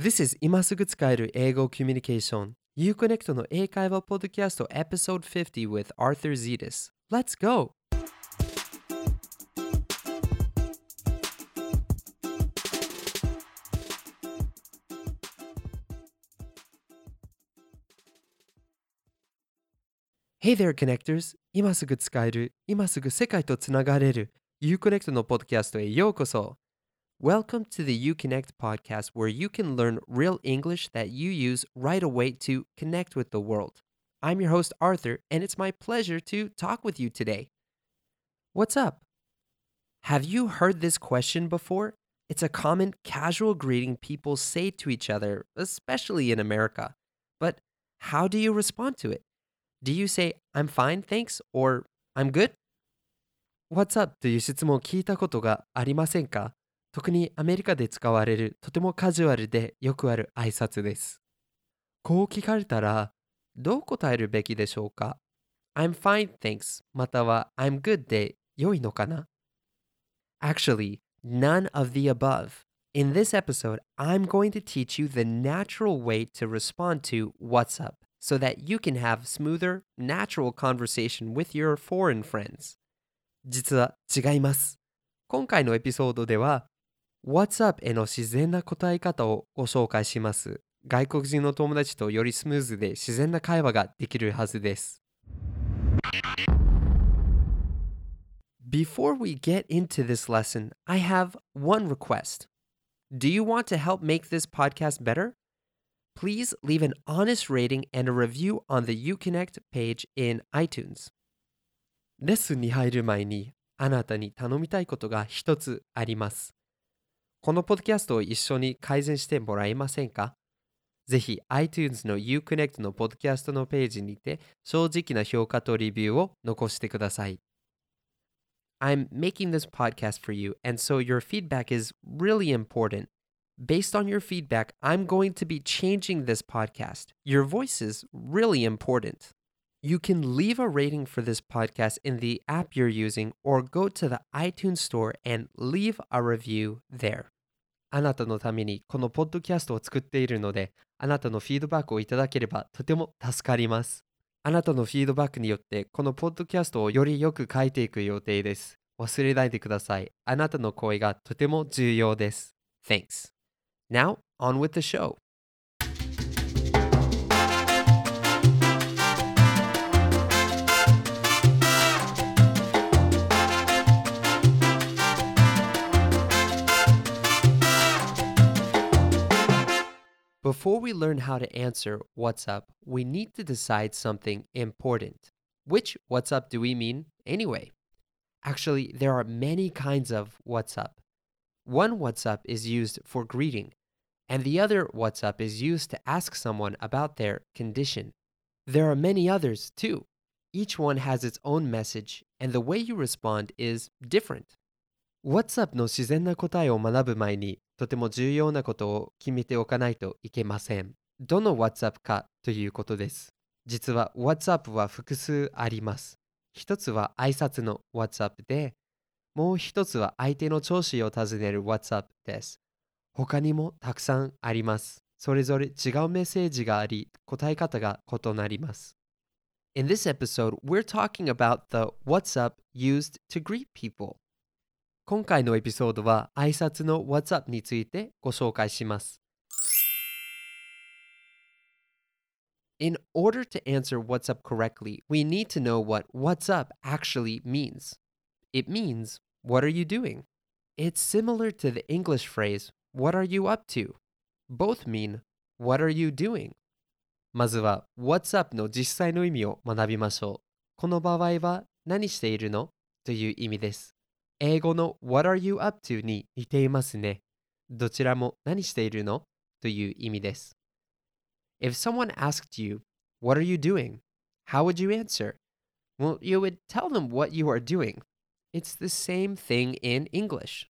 This is 今すぐ使える英語コミュニケーション Uconnect の英会話ポッドキャスト Episode 50 with Arthur Zetas Let's go! Hey there, connectors! 今すぐ使える、今すぐ世界とつながれる Uconnect のポッドキャストへようこそ Welcome to the Uconnect podcast where you can learn real English that you use right away to connect with the world. I'm your host, Arthur, and it's my pleasure to talk with you today. What's up? Have you heard this question before? It's a common casual greeting people say to each other, especially in America. But how do you respond to it? Do you say, I'm fine, thanks, or I'm good? What's up という質問を聞いたことがありませんか 特にアメリカで使われるとてもカジュアルでよくある挨拶です。こう聞かれたら、どう答えるべきでしょうか ?I'm fine, thanks または I'm good で良いのかな Actually, none of the above. In this episode, I'm going to teach you the natural way to respond to what's up so that you can have smoother, natural conversation with your foreign friends. 実は違います。今回のエピソードでは What's up への自然な答え方をご紹介します。外国人の友達とよりスムーズで自然な会話ができるはずです。Before we get into this lesson, I have one request. Do you want to help make this podcast better? Please leave an honest rating and a review on the Uconnect page in iTunes. レッスンに入る前にあなたに頼みたいことが一つあります。このポッドキャストを一緒に改善してもらえませんかぜひ iTunes の Uconnect のポッドキャストのページにて正直な評価とレビューを残してください。I'm making this podcast for you, and so your feedback is really important. Based on your feedback, I'm going to be changing this podcast. Your voice is really important. You can leave a rating for this podcast in the app you're using or go to the iTunes store and leave a review there. あなたのためにこのポッドキャストを作っているので、あなたのフィードバックをいただければとても助かります。あなたのフィードバックによってこのポッドキャストをよりよく書いていく予定です。忘れないでください。あなたの声がとても重要です。Thanks. Now, on with the show. Before we learn how to answer what's up, we need to decide something important. Which what's up do we mean anyway? Actually, there are many kinds of what's up. One what's up is used for greeting, and the other what's up is used to ask someone about their condition. There are many others too. Each one has its own message, and the way you respond is different. What's up の自然な答えを学ぶ前にとても重要なことを決めておかないといけません。どの What's up かということです。実は What's up は複数あります。一つは挨拶の What's up で、もう一つは相手の調子を尋ねる What's up です。他にもたくさんあります。それぞれ違うメッセージがあり、答え方が異なります。In this episode, we're talking about the What's up used to greet people. 今回のエピソードは挨拶の What's up についてご紹介します。In order to answer what's up correctly, we need to know what what's up actually means. It means, what are you doing? It's similar to the English phrase, what are you up to? Both mean, what are you doing? まずは what's up の実際の意味を学びましょう。この場合は何しているのという意味です。英語の What are you up to に似ていますね。どちらも何しているのという意味です。If someone asked you, What are you doing? How would you answer? Well, you would tell them what you are doing. It's the same thing in English.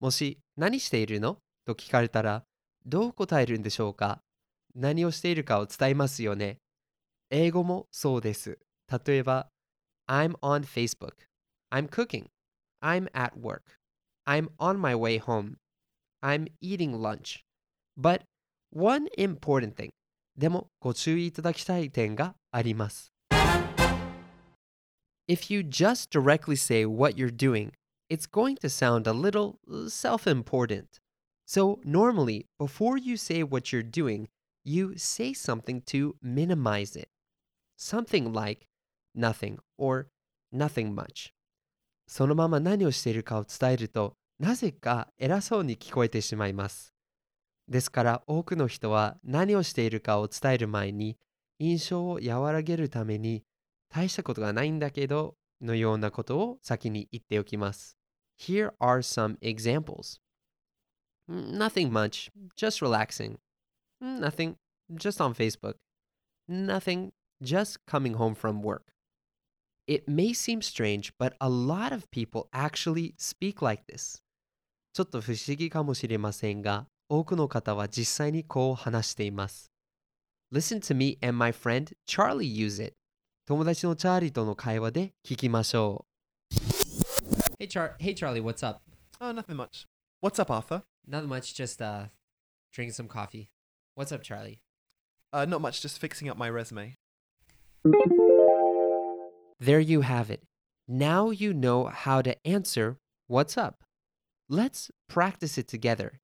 もし何しているのと聞かれたらどう答えるんでしょうか何をしているかを伝えますよね。英語もそうです。例えば、I'm on Facebook. I'm cooking. I'm at work. I'm on my way home. I'm eating lunch. But one important thing でもご注意いただきたい点があります If you just directly say what you're doing, it's going to sound a little self-important. So normally, before you say what you're doing, you say something to minimize it. Something like nothing or nothing much. そのまま何をしているかを伝えると、なぜか偉そうに聞こえてしまいます。ですから多くの人は何をしているかを伝える前に印象を和らげるために大したことがないんだけどのようなことを先に言っておきます。Here are some examples. Nothing much, just relaxing. Nothing, just on Facebook. Nothing, just coming home from work. It may seem strange, but a lot of people actually speak like this. ちょっと不思議かもしれませんが、多くの方は実際にこう話しています。Listen to me and my friend Charlie use it. 友達のチャーリーとの会話で聞きましょう。Hey, Char- hey Charlie, what's up? Oh, nothing much. What's up, Arthur? Not much, just uh, drinking some coffee. What's up, Charlie? Uh, not much, just fixing up my resume. There you have it. Now you know how to answer what's up. Let's practice it together.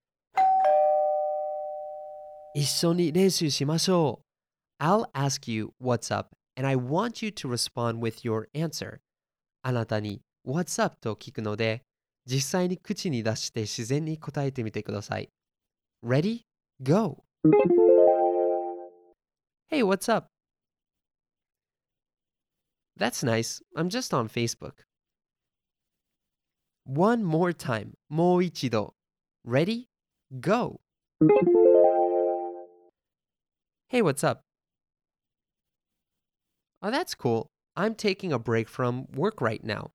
一緒に練習しましょう。I'll ask you what's up and I want you to respond with your answer. あなたに what's up と聞くので、実際に口に出して自然に答えてみてください。Ready? Go! Hey, what's up? That's nice. I'm just on Facebook. One more time. もう一度。Ready? Go! Hey, what's up? Oh, that's cool. I'm taking a break from work right now.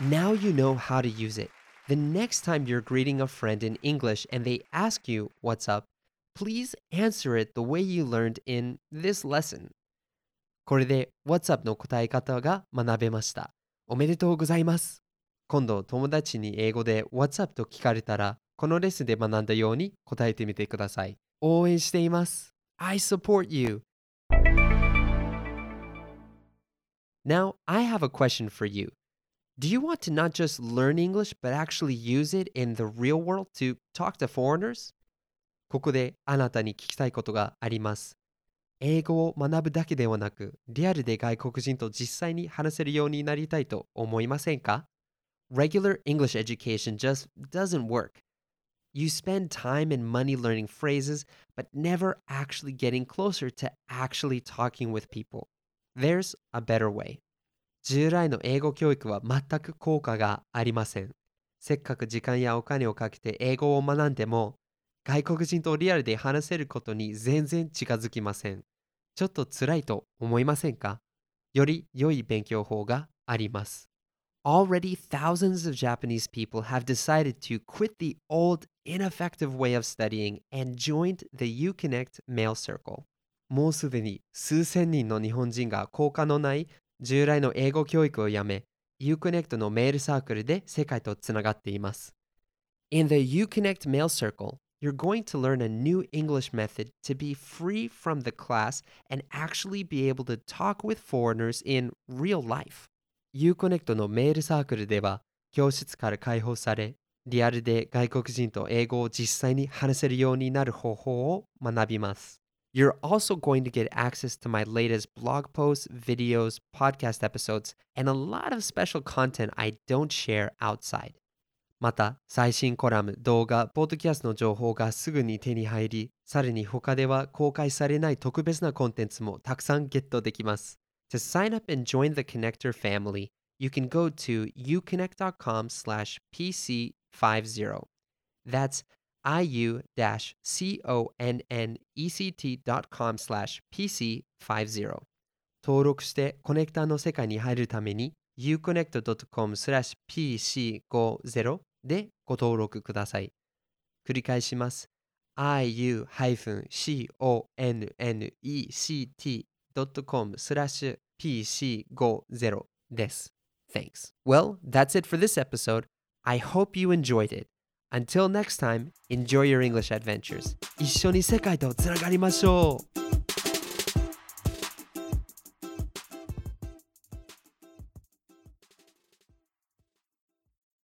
Now you know how to use it. The next time you're greeting a friend in English and they ask you what's up, please answer it the way you learned in this lesson. これで What's up の答え方が学べました。おめでとうございます。今度友達に英語で What's up と聞かれたら、このレッスンで学んだように答えてみてください。応援しています。I support you. Now, I have a question for you. Do you want to not just learn English but actually use it in the real world to talk to foreigners? ここであなたに聞きたいことがあります。英語を学ぶだけではなく、リアルで外国人と実際に話せるようになりたいと思いませんか Regular English education just doesn't work. You spend time and money learning phrases, but never actually getting closer to actually talking with people. There's a better way. 従来の英語教育は全く効果がありません。せっかく時間やお金をかけて英語を学んでも、外国人とリアルで話せることに全然近づきません。ちょっと辛いと思いませんかより良い勉強法があります。Already thousands of Japanese people have decided to quit the old ineffective way of studying and joined the Uconnect Mail Circle. もうすでに数千人の日本人が効果のない従来の英語教育をやめ、Uconnect のメールサークルで世界とつながっています。In the Uconnect Mail Circle, you're going to learn a new English method to be free from the class and actually be able to talk with foreigners in real life. Uconnect のメールサークルでは、教室から解放され、リアルで外国人と英語を実際に話せるようになる方法を学びます。You're also going to get access to my latest blog posts, videos, podcast episodes, and a lot of special content I don't share outside. また、最新コラム、動画、ポッドキャストの情報がすぐに手に入り、さらに他では公開されない特別なコンテンツもたくさんゲットできます。To sign up and join the Connector family, you can go to uconnect.com slash pc50. That's iu-connect.com slash pc50 登録してコネクターの世界に入るために uconnect.com slash pc50 でご登録ください。繰り返します。iu-connect.com slash pc50 です。Thanks. Well, that's it for this episode. I hope you enjoyed it. Until next time, enjoy your English adventures. 一緒に世界とつながりましょう